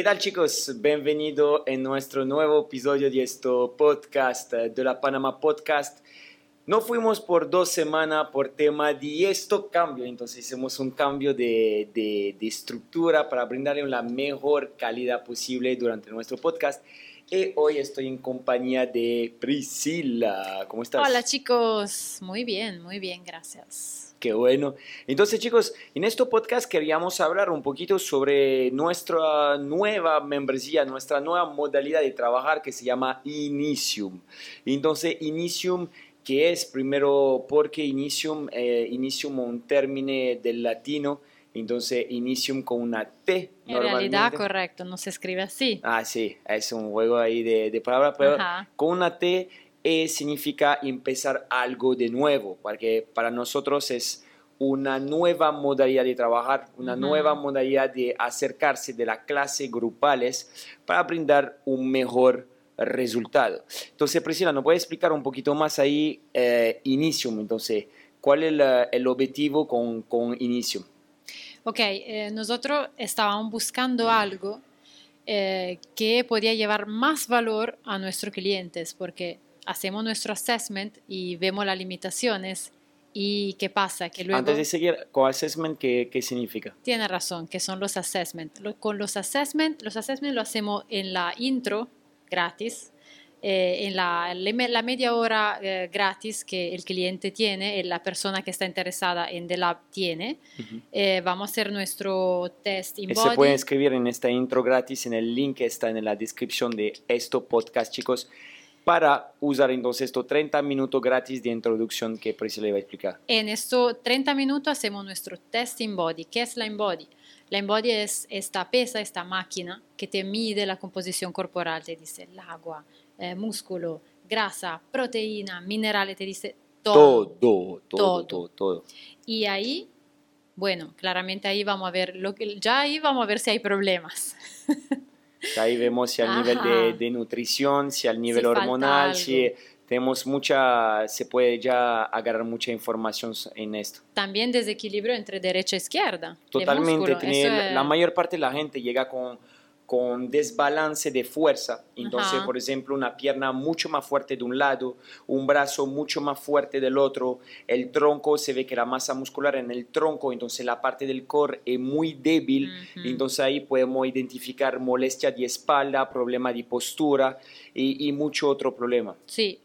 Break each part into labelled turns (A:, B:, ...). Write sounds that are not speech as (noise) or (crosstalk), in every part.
A: ¿Qué tal chicos? Bienvenido en nuestro nuevo episodio de este podcast, eh, de la Panama Podcast. No fuimos por dos semanas por tema de esto cambio, entonces hicimos un cambio de, de, de estructura para brindarle la mejor calidad posible durante nuestro podcast. Y hoy estoy en compañía de Priscila. ¿Cómo estás?
B: Hola chicos, muy bien, muy bien, gracias.
A: Qué bueno. Entonces, chicos, en este podcast queríamos hablar un poquito sobre nuestra nueva membresía, nuestra nueva modalidad de trabajar que se llama Initium. Entonces, Initium, que es primero porque Initium, eh, Initium un término del latino, entonces Initium con una T.
B: En realidad, correcto, no se escribe así.
A: Ah, sí, es un juego ahí de, de palabras, pero con una T e significa empezar algo de nuevo, porque para nosotros es una nueva modalidad de trabajar, una nueva modalidad de acercarse de la clase grupales para brindar un mejor resultado. Entonces, Priscila, ¿nos puede explicar un poquito más ahí eh, Initium? Entonces, ¿cuál es el, objetivo con, con, Initium?
B: Ok, eh, nosotros estábamos buscando algo eh, que podía llevar más valor a nuestros clientes, porque hacemos nuestro assessment y vemos las limitaciones. ¿Y qué pasa? Que luego,
A: Antes de seguir, con assessment, ¿qué, qué significa?
B: Tiene razón, que son los assessment. Con los assessment, los assessment lo hacemos en la intro gratis, eh, en la, la, media hora eh, gratis que el cliente tiene, la persona que está interesada en The Lab tiene. Eh, vamos a hacer nuestro test in
A: Se puede escribir en esta intro gratis en el link que está en la descripción de este podcast, chicos para usar entonces estos 30 minutos gratis de introducción que Priscila le va a explicar.
B: En estos 30 minutos hacemos nuestro test in body. ¿Qué es la in body? La in body es esta pesa, esta máquina que te mide la composición corporal, te dice el agua, eh, músculo, grasa, proteína, minerales, te dice todo.
A: Todo, todo, todo, todo.
B: Y ahí, bueno, claramente ahí vamos a ver, lo que, ya ahí vamos a ver si hay problemas. (laughs)
A: Ahí vemos si al nivel de, de, nutrición, si al nivel hormonal, si tenemos mucha, se puede ya agarrar mucha información en esto.
B: También desequilibrio entre derecha e izquierda.
A: Totalmente. La mayor parte de la gente llega con con desbalance de fuerza. Entonces, por ejemplo, una pierna mucho más fuerte de un lado, un brazo mucho más fuerte del otro, el tronco, se ve que la masa muscular en el tronco, entonces la parte del core es muy débil, entonces ahí podemos identificar molestia de espalda, problema de postura y, y mucho otro problema.
B: Sí,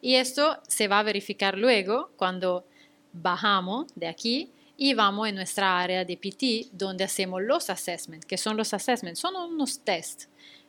B: y esto se va a verificar luego cuando bajamos de aquí y vamos en nuestra área de PT donde hacemos los assessments. ¿Qué son los assessments? Son unos test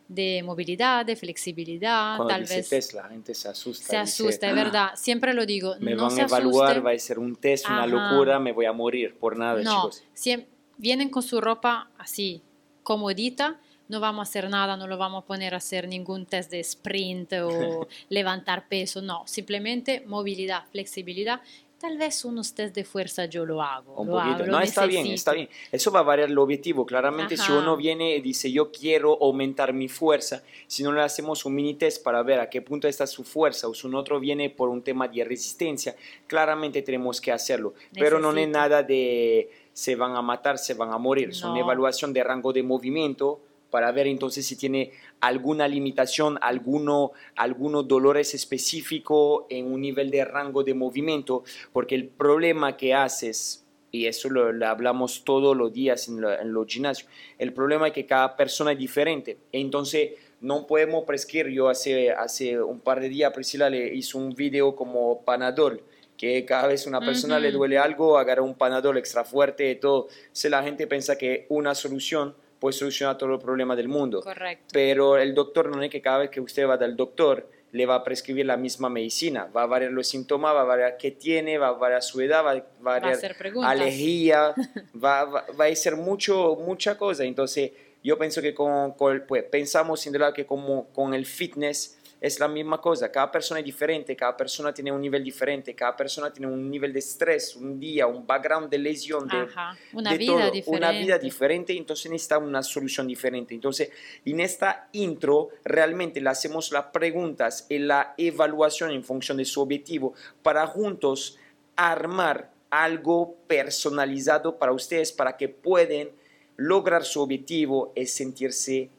B: de movilidad, de flexibilidad,
A: Cuando
B: tal
A: dice
B: vez.
A: test, la gente se asusta.
B: Se asusta, es verdad. Siempre lo digo.
A: Me
B: no
A: van a evaluar, va a ser un test, una locura, me voy a morir por nada,
B: no,
A: chicos.
B: Siempre, vienen con su ropa así, comodita, no vamos a hacer nada, no lo vamos a poner a hacer ningún test de sprint o (laughs) levantar peso, no, simplemente movilidad, flexibilidad tal vez unos test de fuerza yo lo hago.
A: Un
B: lo
A: poquito.
B: Hago,
A: no, está bien, está bien. Eso va a variar el objetivo. Claramente, si uno viene y dice yo quiero aumentar mi fuerza, si no le hacemos un mini test para ver a qué punto está su fuerza, o si un otro viene por un tema de resistencia, claramente tenemos que hacerlo. Pero no es nada de se van a matar, se van a morir. Es una evaluación de rango de movimiento para ver entonces si tiene alguna limitación, alguno, algunos dolores específicos en un nivel de rango de movimiento, porque el problema que haces, y eso lo, hablamos todos los días en, los gimnasios, el problema es que cada persona es diferente, entonces no podemos prescribir, yo hace, hace un par de días Priscila le hizo un video como panadol, que cada vez una persona le duele algo, agarra un panadol extra fuerte y todo, si la gente piensa que una solución puede solucionar todo el problema del mundo.
B: Correcto.
A: Pero el doctor no es que cada vez que usted va al doctor le va a prescribir la misma medicina, va a variar los síntomas, va a variar qué tiene, va a variar su edad, va a variar
B: va
A: alergia, (laughs) va, va, va, a ser mucho, mucha cosa. Entonces, yo pienso que con, pues, pensamos sin duda que como con el fitness es la misma cosa, cada persona es diferente, cada persona tiene un nivel diferente, cada persona tiene un nivel de estrés, un día, un background de lesión, de,
B: una, vida Diferente.
A: una vida diferente, entonces necesita una solución diferente. Entonces, en esta intro realmente le hacemos las preguntas y la evaluación en función de su objetivo para juntos armar algo personalizado para ustedes, para que puedan lograr su objetivo y sentirse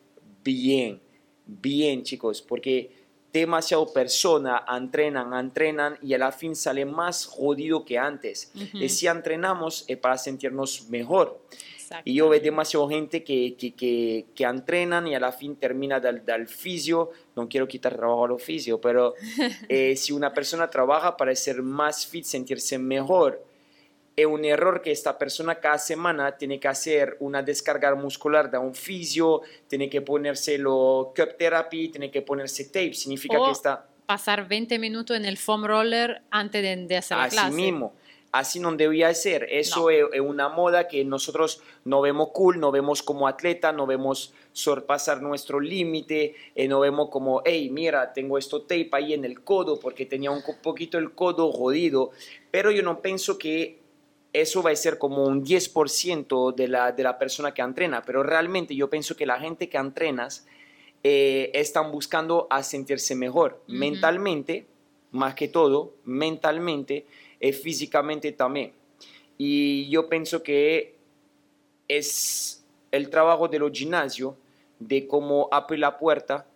A: bien, bien chicos, porque demasiado persona entrenan, entrenan y a la fin sale más jodido que antes. Y si entrenamos es para sentirnos mejor. Y yo veo demasiado gente que, que, que, que, entrenan y a la fin termina del, del fisio. No quiero quitar trabajo al fisio, pero (laughs) eh, si una persona trabaja para ser más fit, sentirse mejor, es un error que esta persona cada semana tiene que hacer una descarga muscular de un fisio, tiene que ponerse lo cup therapy, tiene que ponerse tape. Significa que está...
B: Pasar 20 minutos en el foam roller antes de, de hacer la clase.
A: Así mismo así no debía ser. Eso es, una moda que nosotros no vemos cool, no vemos como atleta, no vemos sorpasar nuestro límite, eh, no vemos como, hey, mira, tengo esto tape ahí en el codo porque tenía un poquito el codo jodido. Pero yo no pienso que eso va a ser como un 10% de la, de la persona que entrena, pero realmente yo pienso que la gente que entrenas eh, están buscando a sentirse mejor mentalmente, más que todo, mentalmente físicamente también. Y yo pienso que es el trabajo de los gimnasios de cómo abrir la puerta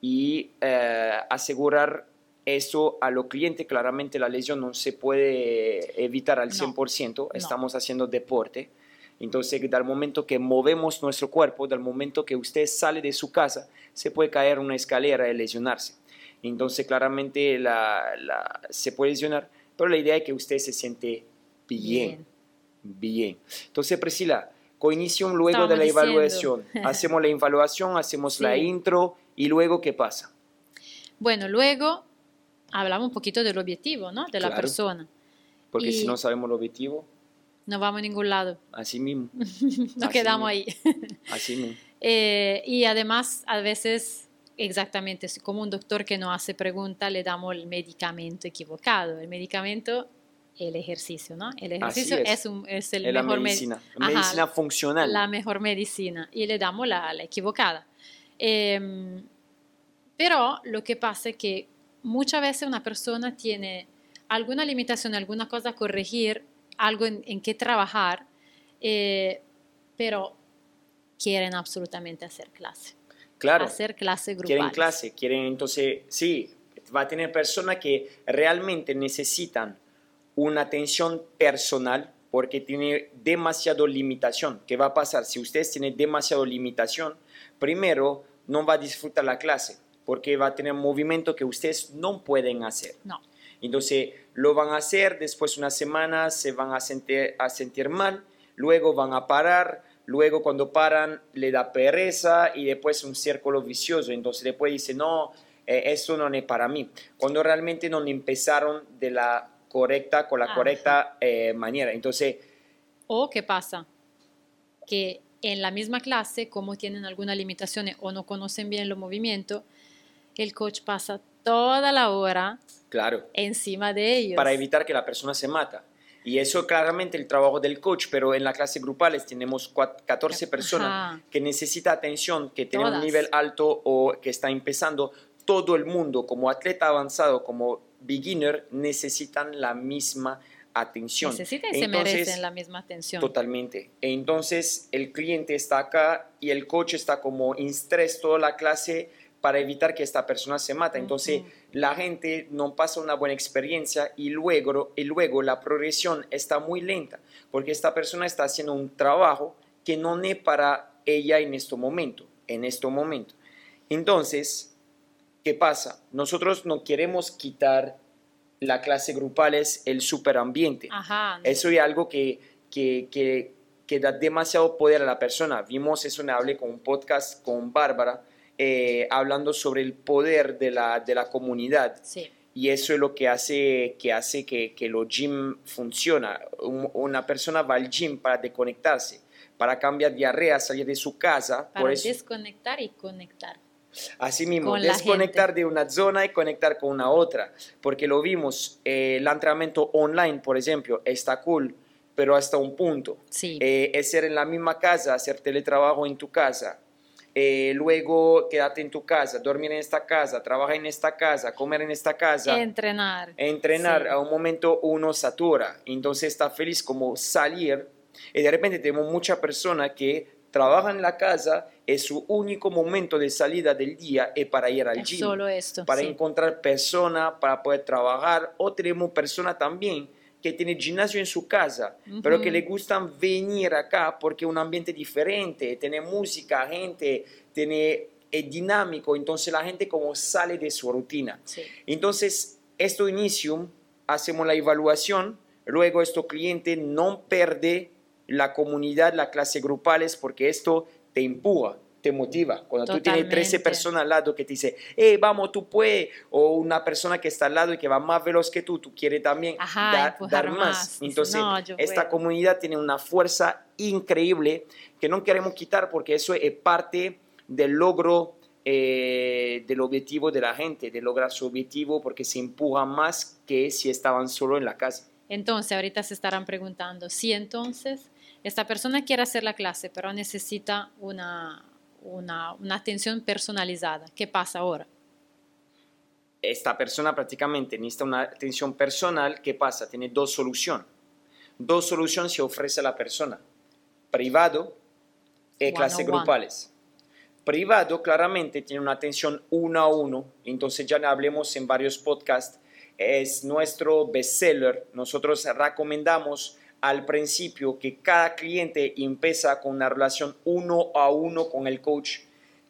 A: y eh, asegurar eso a los clientes. Claramente la lesión no se puede evitar al 100%, estamos haciendo deporte. Entonces, del momento que movemos nuestro cuerpo, del momento que usted sale de su casa, se puede caer una escalera y lesionarse. Entonces, claramente la, la, se puede lesionar pero la idea es que usted se siente bien, bien. Entonces, Priscila, coinición luego de la evaluación. (laughs) Hacemos la evaluación, hacemos la intro y luego, ¿qué pasa?
B: Bueno, luego hablamos un poquito del objetivo, ¿no? De la persona.
A: Porque si no sabemos el objetivo...
B: No vamos a ningún lado.
A: Así mismo. (laughs)
B: Nos quedamos ahí.
A: Así mismo.
B: Eh, y además, a veces exactamente como un doctor que nos hace pregunta, le damos el medicamento equivocado. El medicamento, el ejercicio, ¿no? El ejercicio es. un, es, el
A: mejor la medicina, medicina funcional.
B: La mejor medicina y le damos la, la equivocada. Em, pero lo que pasa es que muchas veces una persona tiene alguna limitación, alguna cosa a corregir, algo en, en que trabajar, eh, pero quieren absolutamente hacer clase
A: claro,
B: hacer clase grupal.
A: Quieren clase, quieren entonces, sí, va a tener personas que realmente necesitan una atención personal porque tiene demasiado limitación. ¿Qué va a pasar? Si ustedes tienen demasiado limitación, primero no va a disfrutar la clase porque va a tener movimiento que ustedes no pueden hacer.
B: No.
A: Entonces lo van a hacer, después una semana se van a sentir, a sentir mal, luego van a parar, luego cuando paran le da pereza y después un círculo vicioso, entonces después dice, no, eh, eso no es para mí, cuando realmente no empezaron de la correcta, con la correcta eh, manera. Entonces...
B: ¿O qué pasa? Que en la misma clase, como tienen algunas limitaciones o no conocen bien los movimientos, el coach pasa toda la hora
A: claro.
B: encima de ellos.
A: Para evitar que la persona se mata. Y eso claramente el trabajo del coach, pero en la clase grupales tenemos 14 personas que necesita atención, que tiene un nivel alto o que está empezando. Todo el mundo, como atleta avanzado, como beginner, necesitan la misma atención.
B: Necesitan y se merecen la misma atención.
A: Totalmente. Entonces el cliente está acá y el coach está como en estrés toda la clase para evitar que esta persona se mata. Entonces, la gente no pasa una buena experiencia y luego, y luego la progresión está muy lenta, porque esta persona está haciendo un trabajo que no es para ella en este momento, en este momento. Entonces, ¿qué pasa? Nosotros no queremos quitar la clase grupal, es el superambiente. Eso es algo que, que, que, que da demasiado poder a la persona. Vimos eso, me hablé con un podcast con Bárbara, eh, hablando sobre el poder de la, de la comunidad. Y eso es lo que hace que, hace que, que los gym funciona. una persona va al gym para desconectarse, para cambiar diarrea, salir de su casa.
B: Para desconectar y conectar.
A: Así mismo, desconectar de una zona y conectar con una otra. Porque lo vimos, eh, el entrenamiento online, por ejemplo, está cool, pero hasta un punto.
B: Sí.
A: Eh, es ser en la misma casa, hacer teletrabajo en tu casa, eh, luego quédate en tu casa, dormir en esta casa, trabajar en esta casa, comer en esta casa.
B: Entrenar.
A: Entrenar, a un momento uno satura, entonces está feliz como salir y de repente tenemos muchas personas que trabaja en la casa, es su único momento de salida del día es para ir al
B: Es
A: gym,
B: solo esto.
A: para
B: sí.
A: encontrar personas, para poder trabajar. O tenemos personas también que tienen gimnasio en su casa, pero que le gustan venir acá porque es un ambiente diferente, tiene música, gente, tiene, es dinámico, entonces la gente como sale de su rutina.
B: Sí.
A: Entonces, esto inicium, hacemos la evaluación, luego esto cliente no pierde la comunidad, la clase grupales, porque esto te empuja, te motiva. Cuando tú tienes 13
B: Totalmente.
A: personas al lado que te dice, hey, vamos, tú puedes, o una persona que está al lado y que va más veloz que tú, tú quieres también
B: Ajá,
A: dar, dar más.
B: más.
A: Entonces,
B: "No,
A: esta
B: puedo".
A: comunidad tiene una fuerza increíble que no queremos quitar porque eso es parte del logro eh, del objetivo de la gente, de lograr su objetivo porque se empuja más que si estaban solo en la casa.
B: Entonces, ahorita se estarán preguntando, si entonces esta persona quiere hacer la clase, pero necesita una, una, una atención personalizada, ¿qué pasa ahora?
A: Esta persona prácticamente necesita una atención personal. ¿Qué pasa? Tiene dos soluciones. Dos soluciones se ofrece a la persona. Privado y
B: One
A: clases
B: on
A: grupales. Privado claramente tiene una atención uno a uno. Entonces ya hablemos en varios podcasts. Es nuestro bestseller. Nosotros recomendamos al principio que cada cliente empieza con una relación uno a uno con el coach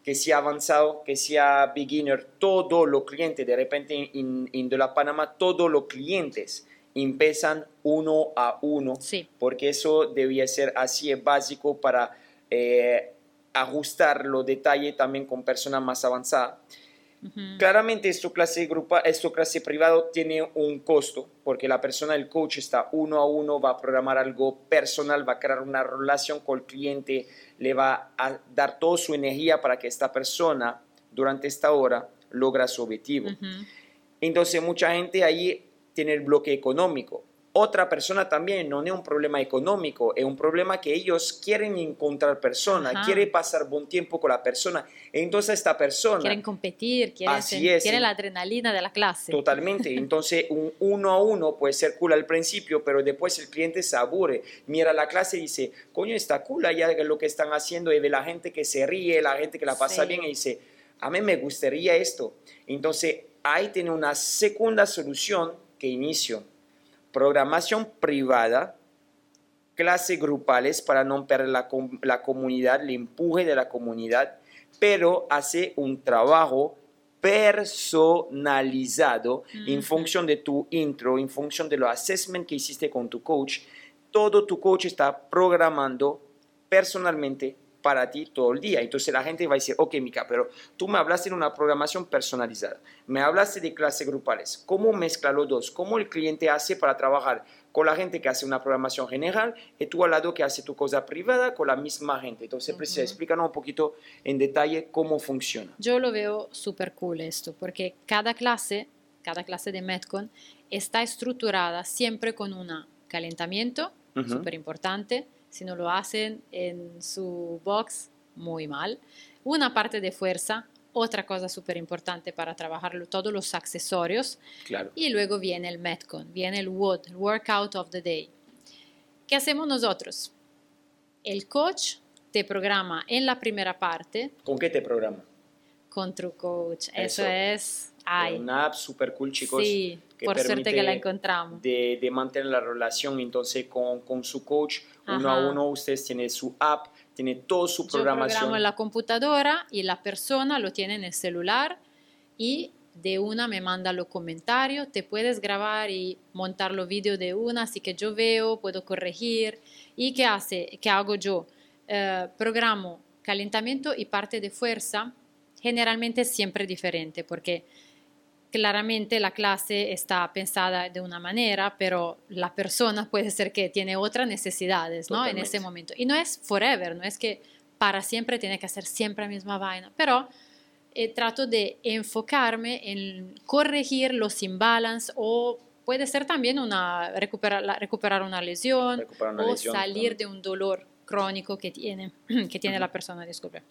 A: que sea avanzado, que sea beginner, todos los clientes, de repente en, en de la Panamá, todos los clientes empiezan uno a uno,
B: Sí.
A: porque eso debía ser así, es básico para eh, ajustar los detalles también con personas más avanzadas. Claramente esto clase grupa, esto clase privado tiene un costo porque la persona, el coach está uno a uno, va a programar algo personal, va a crear una relación con el cliente, le va a dar toda su energía para que esta persona durante esta hora logra su objetivo.
B: Ujú.
A: Entonces mucha gente ahí tiene el bloque económico. Otra persona también no es un problema económico, es un problema que ellos quieren encontrar personas,
B: Ajá.
A: quieren pasar buen tiempo con la persona. Entonces esta persona
B: Quieren competir, quieren, quieren la adrenalina de la clase.
A: Totalmente. Entonces, un uno a uno puede ser cool al principio, pero después el cliente se aburre. Mira la clase y dice, coño, está cool allá lo que están haciendo. Y ve la gente que se ríe, la gente que la pasa
B: Sí.
A: bien y dice, a mí me gustaría esto. Entonces, ahí tiene una segunda solución que inicio. Programación privada, clases grupales para no perder la, la comunidad, el empuje de la comunidad, pero hace un trabajo personalizado en función de tu intro, en función de los assessment que hiciste con tu coach. Todo tu coach está programando personalmente para ti todo el día. Entonces la gente va a decir, ok, Mica, pero tú me hablaste de una programación personalizada, me hablaste de clases grupales, ¿cómo mezcla los dos? ¿Cómo el cliente hace para trabajar con la gente que hace una programación general y tú al lado que hace tu cosa privada con la misma gente? Entonces, Priscila,
B: Ujú.
A: explícanos un poquito en detalle cómo funciona.
B: Yo lo veo súper cool esto, porque cada clase, cada clase de Metcon está estructurada siempre con un calentamiento,
A: Ujú.
B: súper importante. Si no lo hacen en su box, muy mal. Una parte de fuerza, otra cosa súper importante para trabajar todos los accesorios.
A: Claro.
B: Y luego viene el Metcon, viene el WOD, el Workout of the Day. ¿Qué hacemos nosotros? El coach te programa en la primera parte
A: ¿Con qué te programa?
B: Con True Coach.
A: Eso.
B: Eso, es. Ay,
A: Una app super cool, chicos.
B: sí,
A: que
B: por suerte que la encontramos.
A: de, de mantener la relación entonces con, con su coach uno a
B: Ajá.
A: uno ustedes tienen su app tiene toda su
B: Yo
A: programación
B: programo en la computadora y la persona lo tiene en el celular y de una me manda los comentarios, te puedes grabar y montar los vídeos de una, así que yo veo, puedo corregir. ¿Y qué hace? ¿Qué hago yo? Eh, programo calentamiento y parte de fuerza, generalmente es siempre diferente, porque claramente la clase está pensada de una manera, pero la persona puede ser que tiene otras necesidades, ¿no? En ese momento. Y no es forever, no es que para siempre tiene que hacer siempre la misma vaina, pero eh, trato de enfocarme en corregir los imbalances o puede ser también una, recuperar, la- recuperar una lesión
A: Recuperar una
B: o
A: lesión,
B: salir
A: totalmente.
B: de un dolor crónico que tiene, (clears throat) que tiene
A: Ujú.
B: la persona, disculpe.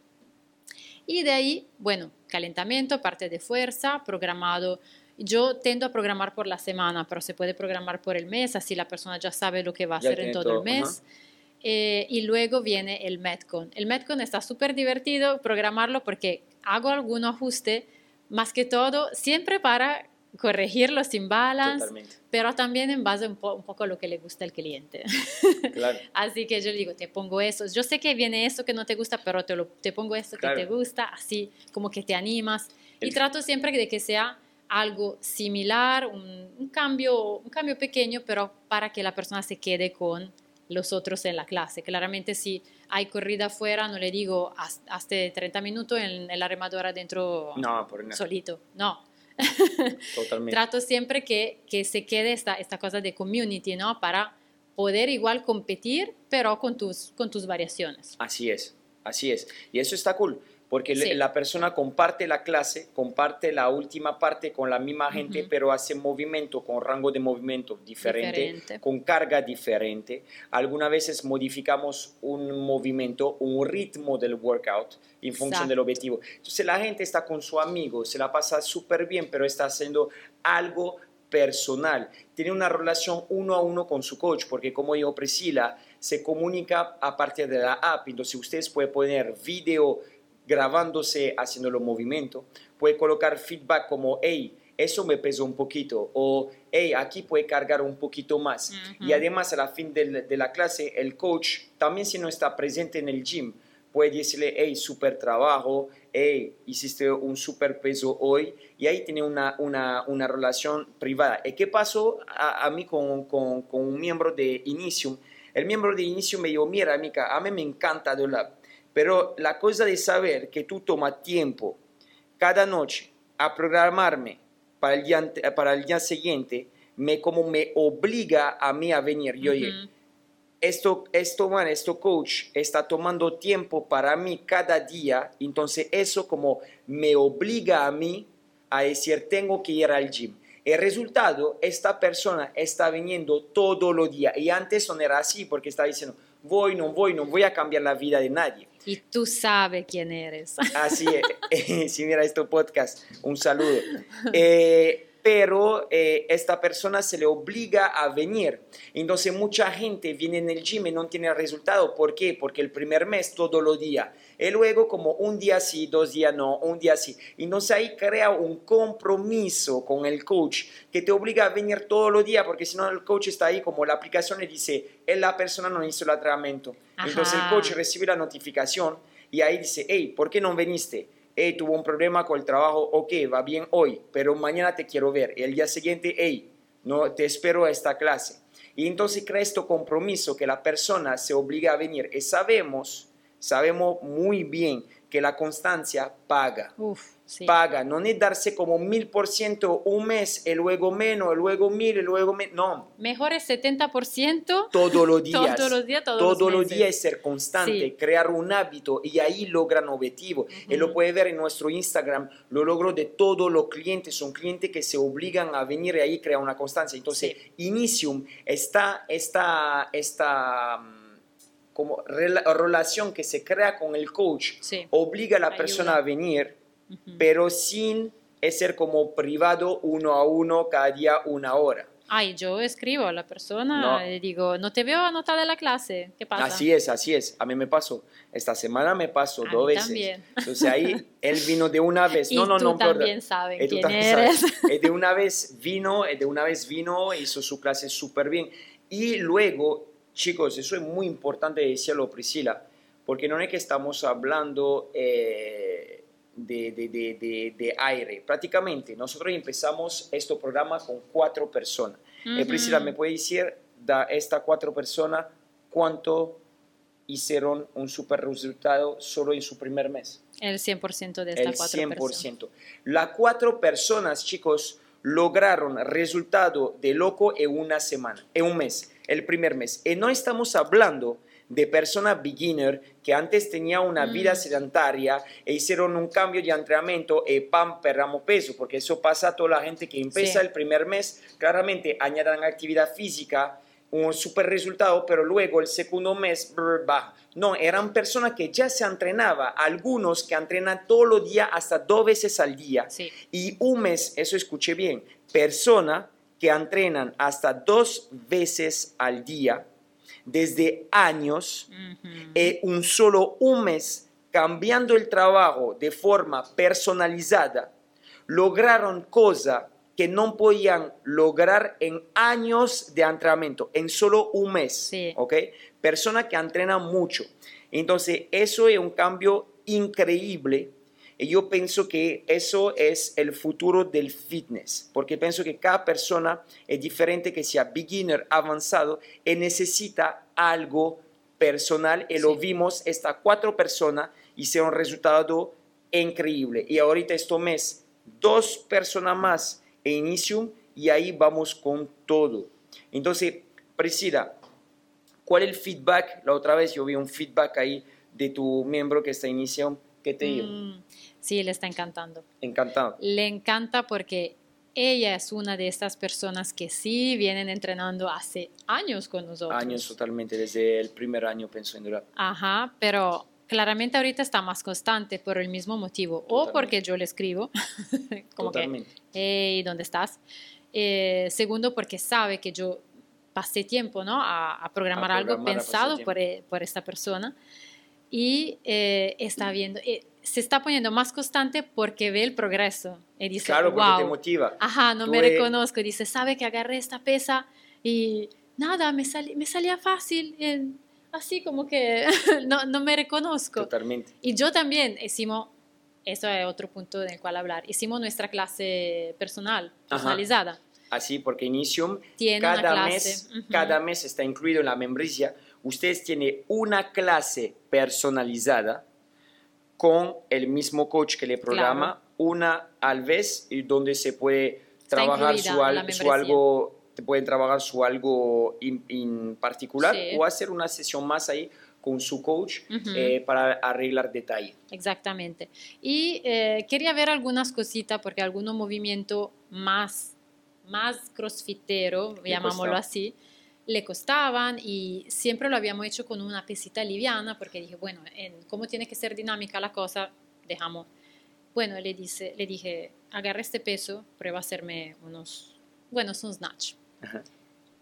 B: Y de ahí, bueno, calentamiento, parte de fuerza, programado. Yo tendo a programar por la semana, pero se puede programar por el mes, así la persona ya sabe lo que va a
A: Ya
B: hacer en todo, el mes. eh, y luego viene el Metcon. El Metcon está súper divertido programarlo porque hago algún ajuste, más que todo, siempre para corregir los imbalance, pero también en base un, un, poco a lo que le gusta al cliente. (laughs) Claro. así que yo digo, te pongo eso. Yo sé que viene esto que no te gusta, pero te, lo, te pongo esto que te gusta, así como que te animas. Y trato siempre de que sea algo similar, un, un, cambio, un cambio pequeño, pero para que la persona se quede con los otros en la clase. Claramente si hay corrida afuera, no le digo hasta 30 minutos en, la remadora dentro
A: no, por
B: solito. No, Totalmente. Trato siempre que, que se quede esta, esta cosa de community, ¿no? Para poder igual competir, pero con tus, con tus variaciones.
A: Así es, así es. Y eso está cool porque la persona comparte la clase, comparte la última parte con la misma gente, pero hace movimiento con rango de movimiento diferente, con carga diferente. Algunas veces modificamos un movimiento, un ritmo del workout en función del objetivo. Entonces la gente está con su amigo, se la pasa súper bien, pero está haciendo algo personal. Tiene una relación uno a uno con su coach, porque como dijo Priscila, se comunica a partir de la app. Entonces ustedes pueden poner video grabándose haciendo los movimientos, puede colocar feedback como, hey, eso me pesó un poquito, o hey, aquí puede cargar un poquito más. Y además, a la fin de, de, la clase, el coach, también si no está presente en el gym, puede decirle, hey, super trabajo, hey, hiciste un super peso hoy, y ahí tiene una, una, una relación privada. ¿Y qué pasó a, mí con, con, con, un miembro de Initium? El miembro de Initium me dijo, mira, amiga, a mí me encanta la pero la cosa de saber que tú tomas tiempo cada noche a programarme para el día, para el día siguiente, me como me obliga a mí a venir. Yo, esto, esto, man, esto coach está tomando tiempo para mí cada día, entonces eso como me obliga a mí a decir, tengo que ir al gym. El resultado, esta persona está viniendo todo los días y antes no era así porque estaba diciendo, voy, no voy, no voy a cambiar la vida de nadie.
B: Y tú sabes quién eres. (laughs)
A: Así es. (laughs) (laughs) si mira este podcast, un saludo. Eh, pero eh, esta persona se le obliga a venir. Entonces mucha gente viene en el gym y no tiene resultado. ¿Por qué? Porque el primer mes todos los días. Y luego como un día sí, dos días no, un día sí. Entonces ahí crea un compromiso con el coach que te obliga a venir todos los días porque si no el coach está ahí como la aplicación le dice, la persona no hizo el entrenamiento. Entonces el coach recibe la notificación y ahí dice, hey, ¿por qué no viniste? hey, tuvo un problema con el trabajo, ok, va bien hoy, pero mañana te quiero ver. Y el día siguiente, hey, no, te espero a esta clase. Y entonces crea este compromiso que la persona se obliga a venir. Y sabemos, sabemos muy bien que la constancia paga. Paga, no es darse como mil por ciento un mes, y luego menos, y luego mil, y luego menos, no.
B: Mejor es 70%. (laughs)
A: Todos los días.
B: Todos los días, todos,
A: todos los, días es ser constante, crear un hábito y ahí logran objetivo. Él lo puede ver en nuestro Instagram, lo logro de todos los clientes, son clientes que se obligan a venir y ahí crea una constancia. Entonces, Inicium está, está, está como relación que se crea con el coach, obliga a la persona a venir pero sin ser como privado uno a uno cada día una hora.
B: Ay, yo escribo a la persona y digo, no te veo anotada en la clase, ¿qué pasa?
A: Así es, así es. A mí me pasó. Esta semana me pasó dos veces. También. Entonces ahí (laughs) él vino de una vez.
B: no, no, no, también sabes quién eres.
A: De una vez vino, de una vez vino, hizo su clase súper bien. Y luego, chicos, eso es muy importante decirlo, Priscila, porque no es que estamos hablando... Eh, de, de, de, aire. Prácticamente nosotros empezamos este programa con cuatro personas. Uh Priscila, ¿me puede decir de estas cuatro personas cuánto hicieron un super resultado solo en su primer mes?
B: El 100% de estas cuatro 100%.
A: personas. Las cuatro personas, chicos, lograron resultado de loco en una semana, en un mes, el primer mes. Y no estamos hablando de personas beginner que antes tenía una mm. vida sedentaria e hicieron un cambio de entrenamiento y pam, perramos peso, porque eso pasa a toda la gente que empieza el primer mes, claramente añadan actividad física, un super resultado, pero luego el segundo mes baja. No, eran personas que ya se entrenaba, algunos que entrenan todos los días hasta dos veces al día. Y un mes, eso escuché bien, personas que entrenan hasta dos veces al día desde años, en un solo un mes, cambiando el trabajo de forma personalizada, lograron cosas que no podían lograr en años de entrenamiento, en solo un mes. ¿Ok? Personas que entrenan mucho. Entonces, eso es un cambio increíble. Y yo pienso que eso es el futuro del fitness, porque pienso que cada persona es diferente, que sea beginner, avanzado, y necesita algo personal. Y lo vimos, estas cuatro personas hicieron un resultado increíble. Y ahorita este mes, dos personas más e Inicium y ahí vamos con todo. Entonces, Priscila, ¿cuál es el feedback? La otra vez yo vi un feedback ahí de tu miembro que está iniciando. ¿Qué te dijo? Mm,
B: sí, le está encantando.
A: Encantado.
B: Le encanta porque ella es una de estas personas que sí vienen entrenando hace años con nosotros.
A: Años totalmente, desde el primer año pensó en durar.
B: Ajá, pero claramente ahorita está más constante por el mismo motivo, o porque yo le escribo, (laughs) como Totalmente. que, hey, ¿dónde estás? Eh, segundo, porque sabe que yo pasé tiempo ¿no? a, programar, algo pensado por, eh, por, esta persona y eh, está viendo, se está poniendo más constante porque ve el progreso. Y dice,
A: claro, porque te motiva.
B: Ajá, no me reconozco. Dice, sabe que agarré esta pesa y nada, me, me salía fácil. En, así como que (laughs) no, no, me reconozco.
A: Totalmente.
B: Y yo también hicimos, eso es otro punto del cual hablar, hicimos nuestra clase personal, personalizada.
A: Así, porque Initium cada, mes, cada mes está incluido en la membresía. Ustedes tienen una clase personalizada con el mismo coach que le programa, una al vez, y donde se puede trabajar su, su algo pueden trabajar su algo en particular o hacer una sesión más ahí con su coach eh, para arreglar detalle.
B: Exactamente. Y eh, quería ver algunas cositas porque algunos movimientos más, más crossfitero, llamámoslo así, le costaban y siempre lo habíamos hecho con una pesita liviana porque dije, bueno, en cómo tiene que ser dinámica la cosa, dejamos. Bueno, le, dice, le dije, agarra este peso, prueba a hacerme unos, bueno, son snatch.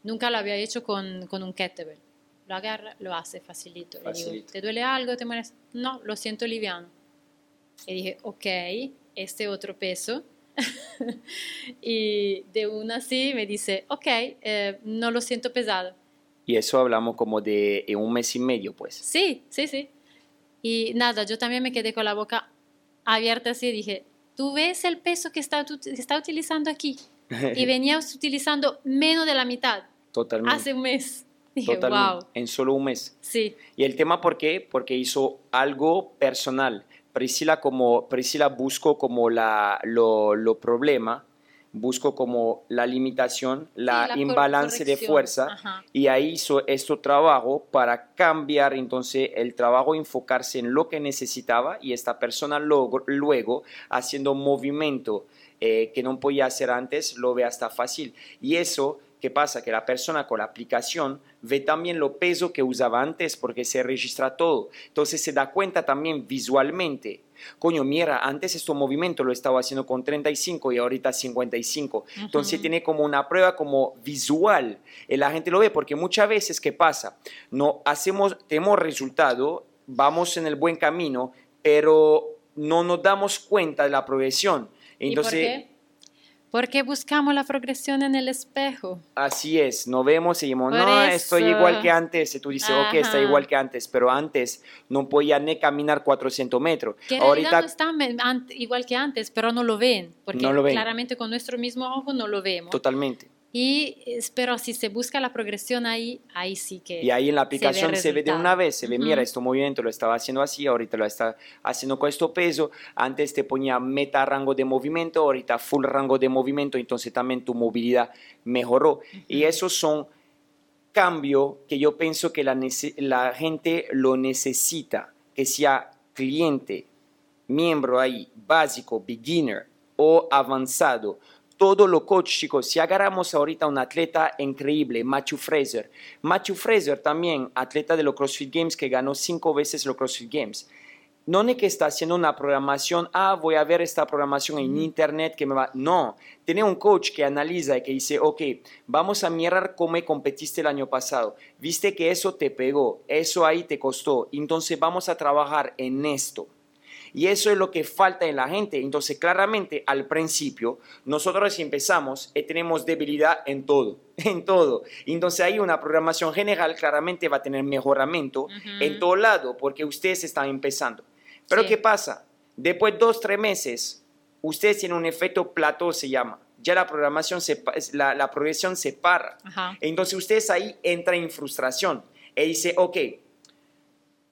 B: Nunca lo había hecho con, con, un kettlebell. Lo agarra, lo hace facilito. digo, ¿te duele algo? ¿Te mueres? No, lo siento liviano. Y dije, ok, este otro peso. (laughs) y de una así me dice, ok, eh, no lo siento pesado.
A: Y eso hablamos como de un mes y medio, pues.
B: Sí, sí, sí. Y nada, yo también me quedé con la boca abierta así y dije, ¿tú ves el peso que está, que está utilizando aquí? Y (laughs) veníamos utilizando menos de la mitad.
A: Totalmente.
B: Hace un mes.
A: Dije, wow. En solo un mes.
B: Sí.
A: Y el tema, ¿por qué? Porque hizo algo personal. Priscila, como, Priscila buscó como la, lo, lo problema, buscó como la limitación, la, imbalance de fuerza, y ahí hizo este trabajo para cambiar entonces el trabajo, enfocarse en lo que necesitaba, y esta persona luego, luego haciendo movimiento eh, que no podía hacer antes, lo ve hasta fácil. Y eso, ¿qué pasa? Que la persona con la aplicación ve también lo peso que usaba antes porque se registra todo. Entonces se da cuenta también visualmente. Coño, mira, antes este movimiento lo estaba haciendo con 35 y ahorita 55. Entonces tiene como una prueba como visual. Y la gente lo ve porque muchas veces, ¿qué pasa? No hacemos, tenemos resultado, vamos en el buen camino, pero no nos damos cuenta de la progresión. Entonces, ¿Y por qué?
B: Porque buscamos la progresión en el espejo.
A: Así es, no vemos y decimos, no, estoy igual que antes. Y tú dices, ok, está igual que antes, pero antes no podía ni caminar 400 metros.
B: Que Ahorita no está igual que antes, pero no lo ven, porque no lo ven. claramente con nuestro mismo ojo no lo vemos.
A: Totalmente.
B: Y, pero si se busca la progresión ahí, ahí sí que...
A: Y ahí en la aplicación se ve, de una vez, se ve, mira, este movimiento lo estaba haciendo así, ahorita lo está haciendo con este peso, antes te ponía meta rango de movimiento, ahorita full rango de movimiento, entonces también tu movilidad mejoró. Y esos son cambios que yo pienso que la, la gente lo necesita, que sea cliente, miembro ahí, básico, beginner o avanzado, todo lo coach, chicos. Si agarramos ahorita un atleta increíble, Matthew Fraser. Matthew Fraser también, atleta de los CrossFit Games que ganó cinco veces los CrossFit Games. no es que está haciendo una programación, ah, voy a ver esta programación en internet que me va. No, tiene un coach que analiza y que dice, ok, vamos a mirar cómo competiste el año pasado. Viste que eso te pegó, eso ahí te costó. Entonces vamos a trabajar en esto. Y eso es lo que falta en la gente. Entonces, claramente, al principio, nosotros empezamos y tenemos debilidad en todo, (laughs) en todo. Entonces, hay una programación general, claramente va a tener mejoramiento en todo lado, porque ustedes están empezando. Pero ¿qué pasa? Después de dos, tres meses, ustedes tienen un efecto plató, se llama. Ya la programación, se, la, la progresión se para. Entonces, ustedes ahí entran en frustración. Y dice, ok,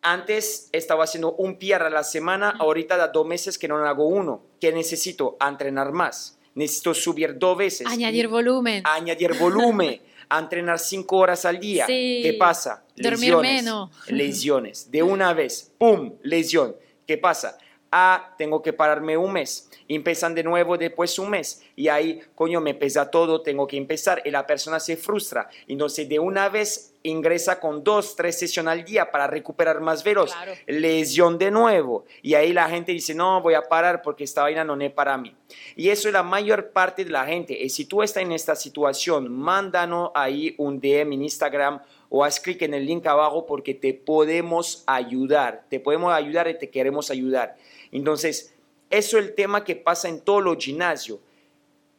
A: antes estaba haciendo un PR a la semana, ahorita da dos meses que no hago uno. ¿Qué necesito? Entrenar más. Necesito subir dos veces.
B: Añadir volumen.
A: Añadir volumen. entrenar cinco horas al día. ¿Qué pasa?
B: Dormir menos.
A: Lesiones. De una vez. ¡Pum! Lesión. ¿Qué pasa? Ah, tengo que pararme un mes. Empiezan de nuevo después un mes. Y ahí, coño, me pesa todo, tengo que empezar. Y la persona se frustra. Entonces, de una vez ingresa con dos, tres sesiones al día para recuperar más veloz. Lesión de nuevo. Y ahí la gente dice, no, voy a parar porque esta vaina no es para mí. Y eso es la mayor parte de la gente. Y si tú estás en esta situación, mándanos ahí un DM en Instagram o haz clic en el link abajo porque te podemos ayudar. Te podemos ayudar y te queremos ayudar. Entonces, eso es el tema que pasa en todos los gimnasios.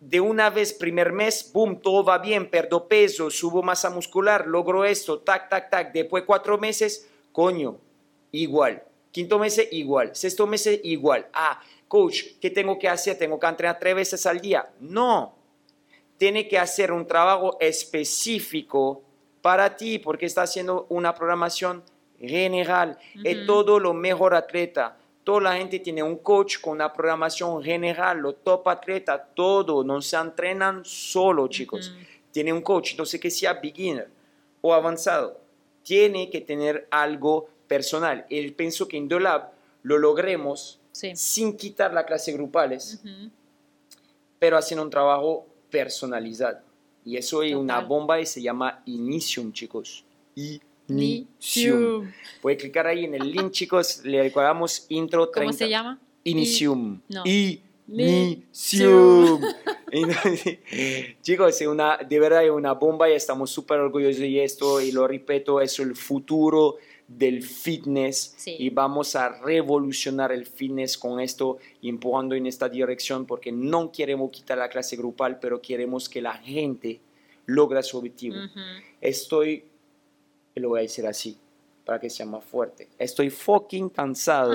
A: De una vez, primer mes, boom, todo va bien, perdo peso, subo masa muscular, logro esto, tac, tac, tac. Después cuatro meses, coño, igual. Quinto mes, igual. Sexto mes, igual. Ah, coach, ¿qué tengo que hacer? ¿Tengo que entrenar tres veces al día? No. Tiene que hacer un trabajo específico para ti porque está haciendo una programación general. Es todo lo mejor atleta Toda la gente tiene un coach con una programación general, los top atletas, todo, no se entrenan solo, chicos. Tiene un coach, entonces que sea beginner o avanzado, tiene que tener algo personal. Y pienso que en Dolab lo logremos sin quitar las clases grupales, pero haciendo un trabajo personalizado. Y eso es una bomba y se llama Initium, chicos. Y Inicium. Puede clicar ahí en el link, chicos. Le recordamos intro 30.
B: ¿Cómo se llama?
A: Inicium. Inicium. (laughs) chicos, es una, de verdad es una bomba y estamos súper orgullosos de esto y lo repito, es el futuro del fitness y vamos a revolucionar el fitness con esto empujando en esta dirección porque no queremos quitar la clase grupal, pero queremos que la gente logre su objetivo. Estoy lo voy a decir así, para que sea más fuerte. Estoy fucking cansado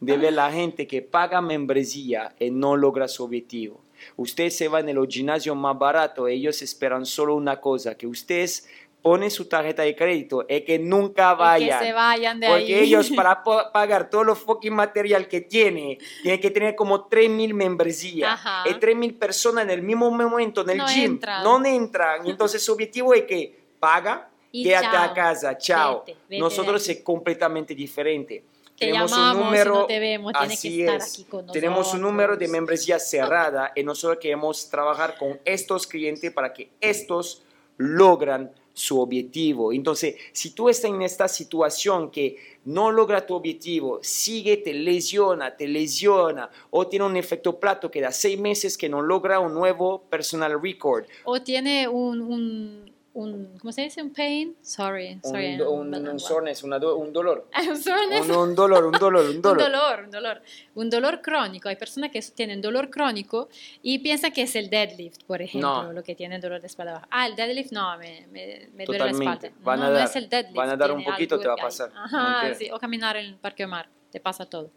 A: de ver la gente que paga membresía y no logra su objetivo. Usted se va en el gimnasio más barato, ellos esperan solo una cosa, que ustedes ponen su tarjeta de crédito y que nunca vayan.
B: que se vayan de
A: porque ellos para (laughs) pagar todo lo fucking material que tiene, tienen que tener como 3.000 membresías. Y 3.000 personas en el mismo momento en el gym no entran. Entonces su objetivo es que paga, quédate a casa, chao. Nosotros es completamente diferente.
B: tenemos un número, te vemos, así que es.
A: Tenemos un número de membresía cerrada y nosotros queremos trabajar con estos clientes para que estos logran su objetivo. Entonces, si tú estás en esta situación que no logra tu objetivo, sigue, te lesiona, te lesiona, o tiene un efecto plato que da seis meses que no logra un nuevo personal record.
B: O tiene un un, ¿cómo se dice? Un pain, sorry, sorry.
A: Un, un, un (laughs) soreness, un dolor.
B: un dolor,
A: un dolor, (laughs) un dolor,
B: un dolor. un dolor, un dolor. crónico. Hay personas que tienen dolor crónico y piensan que es el deadlift, por ejemplo, lo que tiene dolor de espalda baja. Ah, el deadlift no, me, me, me duele la espalda.
A: Van
B: no,
A: a dar,
B: no es el deadlift.
A: Van a dar un poquito, te va a pasar.
B: Ajá, sí, o caminar en el Parque Omar, te pasa todo.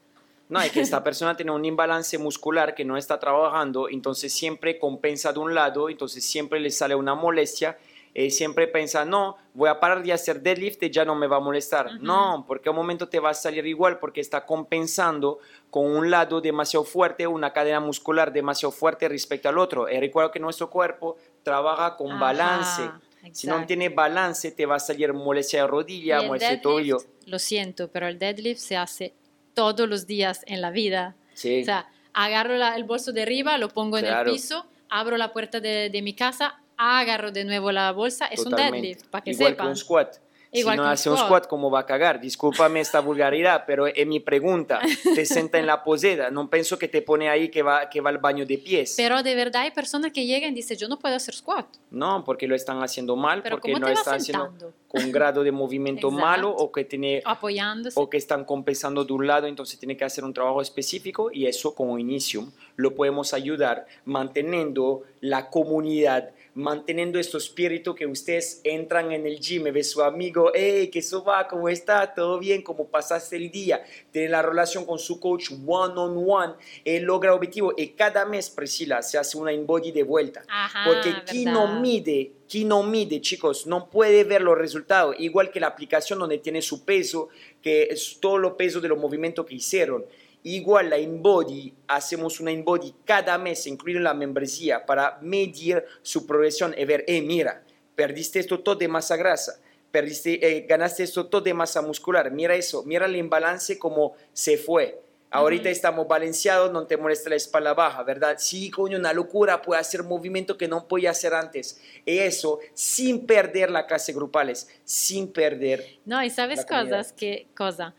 A: No, es que esta (laughs) persona tiene un imbalance muscular que no está trabajando, entonces siempre compensa de un lado, entonces siempre le sale una molestia eh, siempre piensa, no, voy a parar de hacer deadlift y ya no me va a molestar. No, porque a un momento te va a salir igual porque está compensando con un lado demasiado fuerte, una cadena muscular demasiado fuerte respecto al otro. Y recuerdo que nuestro cuerpo trabaja con balance. Si no tiene balance, te va a salir molestia de rodilla, molestia de tobillo.
B: Lo siento, pero el deadlift se hace todos los días en la vida. Sí. O sea, agarro el bolso de arriba, lo pongo en el piso, abro la puerta de, de mi casa, agarro de nuevo la bolsa, es un deadlift, para que
A: Igual
B: sepan.
A: un squat.
B: Igual
A: si no
B: que
A: hace un
B: squat.
A: squat, ¿cómo va a cagar? Discúlpame esta vulgaridad, pero es mi pregunta. Te senta en la poseda, no pienso que te pone ahí que va, que va al baño de pies.
B: Pero de verdad hay personas que llegan y dicen, yo no puedo hacer squat.
A: no, porque lo están haciendo mal,
B: Pero
A: porque
B: ¿cómo
A: no están haciendo con un grado de movimiento (laughs) malo o que tiene
B: Apoyándose.
A: o que están compensando de un lado, entonces tiene que hacer un trabajo específico y eso como Initium lo podemos ayudar manteniendo la comunidad, manteniendo este espíritu que ustedes entran en el gym ve su amigo, hey, ¿qué eso va? ¿Cómo está? ¿Todo bien? ¿Cómo pasaste el día? Tiene la relación con su coach one on one, él logra objetivo y cada mes, Priscila, se hace una InBody de vuelta.
B: Ajá,
A: Porque quien no mide, quien no mide, chicos, no puede ver los resultados. Igual que la aplicación donde tiene su peso, que es todo lo peso de los movimientos que hicieron. Igual la InBody, hacemos una InBody cada mes, incluido la membresía, para medir su progresión y ver, eh, mira, perdiste esto todo de masa grasa, perdiste, eh, ganaste esto todo de masa muscular, mira eso, mira el imbalance como se fue. Ahorita
B: Ujú.
A: estamos balanceados, no te molesta la espalda baja, ¿verdad? Sí, coño, una locura, puede hacer movimiento que no podía hacer antes. Y eso sin perder la clase grupales, sin perder.
B: No, y sabes cosas que, cosa,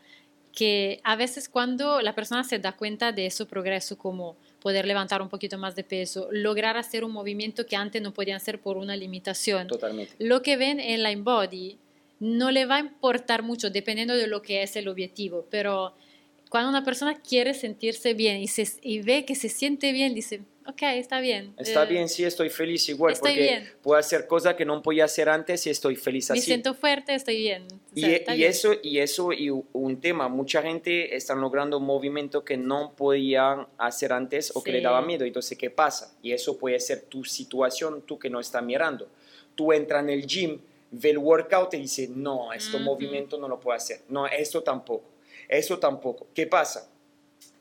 B: que a veces cuando la persona se da cuenta de su progreso, como poder levantar un poquito más de peso, lograr hacer un movimiento que antes no podían hacer por una limitación,
A: Totalmente.
B: lo que ven en la InBody no le va a importar mucho dependiendo de lo que es el objetivo, pero cuando una persona quiere sentirse bien y, se, y ve que se siente bien, dice, ok, está bien.
A: Está
B: eh,
A: bien, sí, estoy feliz igual,
B: estoy
A: porque
B: bien.
A: puedo hacer cosas que no podía hacer antes y estoy feliz
B: Me
A: así.
B: siento fuerte, estoy bien. O sea,
A: Y,
B: está
A: y
B: bien.
A: eso, y eso, y un tema, mucha gente está logrando un movimiento que no podían hacer antes o que le
B: Sí.
A: daba miedo. Entonces, ¿qué pasa? Y eso puede ser tu situación, tú que no estás mirando. Tú entras en el gym, ve el workout y dices, no, este movimiento no lo puedo hacer. No, esto tampoco. Eso tampoco. ¿Qué pasa?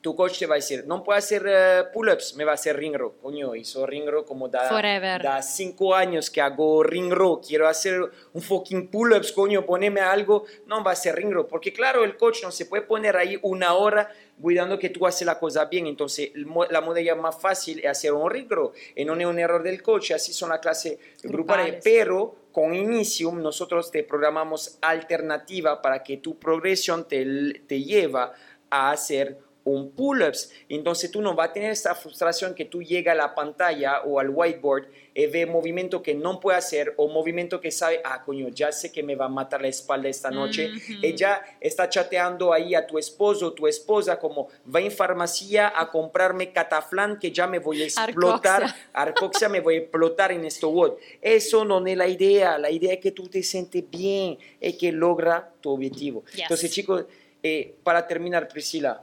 A: Tu coach te va a decir, no puedo hacer eh, pull-ups, me va a hacer ring row. Coño, hizo ring row como da,
B: Forever.
A: da cinco años que hago ring row, quiero hacer un fucking pull-ups, coño, poneme algo, no va a ser ring row, porque claro, el coach no se puede poner ahí una hora cuidando que tú haces la cosa bien, entonces la modalidad más fácil es hacer un ring row, y no es un error del coach, así son las clases grupales,
B: Grupales.
A: pero con Initium nosotros te programamos alternativa para que tu progresión te, te lleva a hacer un pull-ups. Entonces tú no vas a tener esa frustración que tú llegas a la pantalla o al whiteboard y ves movimiento que no puede hacer o movimiento que sabe, ah, coño, ya sé que me va a matar la espalda esta noche.
B: Ujú.
A: Ella está chateando ahí a tu esposo o tu esposa como, va en farmacia a comprarme cataflán que ya me voy a explotar.
B: Arcoxia.
A: Arcoxia me voy a explotar en esto. Eso no es la idea. La idea es que tú te sientes bien y que logra tu objetivo.
B: Yes.
A: Entonces, chicos, eh, para terminar, Priscila,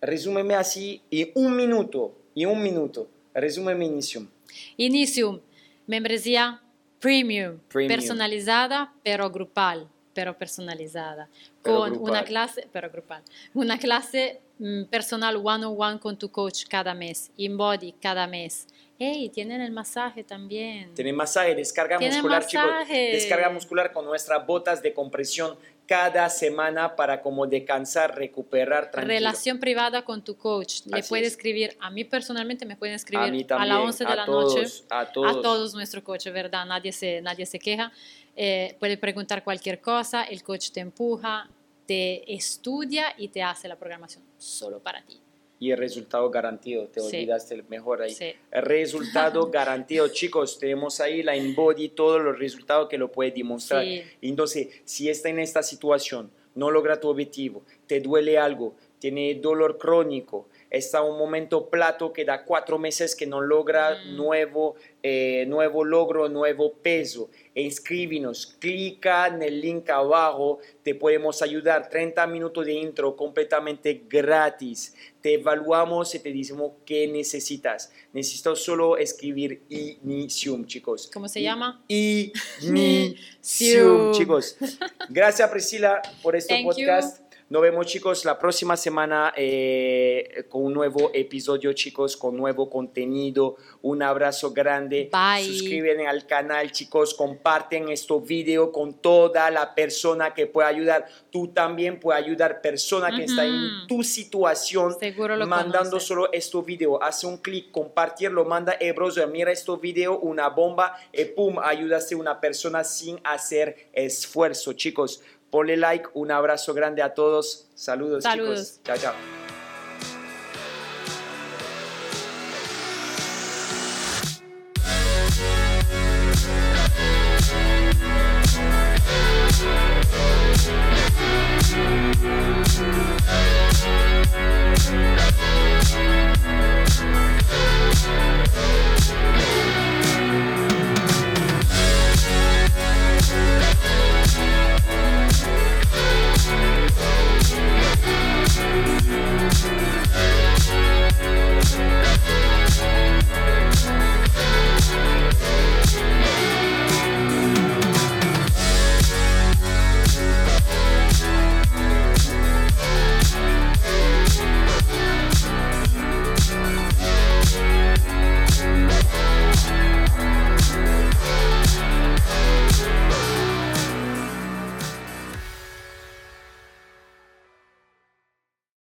A: resúmeme así en un minuto, en un minuto, resúmeme Inicium.
B: Inicium, membresía premium,
A: Premium.
B: personalizada pero grupal, pero personalizada,
A: Pero
B: con
A: grupal.
B: una clase, pero grupal, una clase mm, personal one on one con tu coach cada mes, InBody cada mes. Hey, tienen el masaje también.
A: Tiene masaje, descarga muscular, chicos.
B: masaje.
A: Descarga muscular con nuestras botas de compresión cada semana para como descansar, recuperar tranquilo.
B: Relación privada con tu coach. Le
A: Así
B: puede
A: es.
B: escribir, a mí personalmente me pueden escribir
A: a mí
B: a
A: también,
B: las 11 de
A: a
B: la
A: todos,
B: noche.
A: a todos.
B: a todos nuestro coach, ¿verdad? Nadie se, nadie se queja. Eh, puede preguntar cualquier cosa, el coach te empuja, te estudia y te hace la programación solo para ti.
A: Y el resultado garantido, te
B: Sí.
A: olvidaste mejor ahí.
B: Sí.
A: El resultado (laughs) garantido, chicos, tenemos ahí la InBody, todos los resultados que lo puede demostrar.
B: Sí.
A: Entonces, si está en esta situación, no logra tu objetivo, te duele algo, tiene dolor crónico, está un momento plato que da cuatro meses que no logra
B: Mm.
A: nuevo, eh, nuevo logro, nuevo peso, inscríbenos, clica en el link abajo, te podemos ayudar, 30 minutos de intro completamente gratis, te evaluamos y te decimos qué necesitas. Necesitas solo escribir Inicium, chicos.
B: ¿Cómo se llama?
A: Inicium, (laughs) chicos. Gracias Priscila por este
B: Thank you.
A: Nos vemos chicos la próxima semana eh, con un nuevo episodio chicos, con nuevo contenido. Un abrazo grande.
B: Bye.
A: Suscríbete al canal chicos, comparten este video con toda la persona que pueda ayudar. Tú también puedes ayudar persona que está en tu situación
B: Seguro lo
A: mandando solo este video. Hace un clic, compartirlo, manda, eh, brother, mira este video, una bomba, y pum, ayudaste a una persona sin hacer esfuerzo, chicos. Ponle like, un abrazo grande a todos. Saludos,
B: Saludos.
A: chicos. Chao, chao.
C: Thank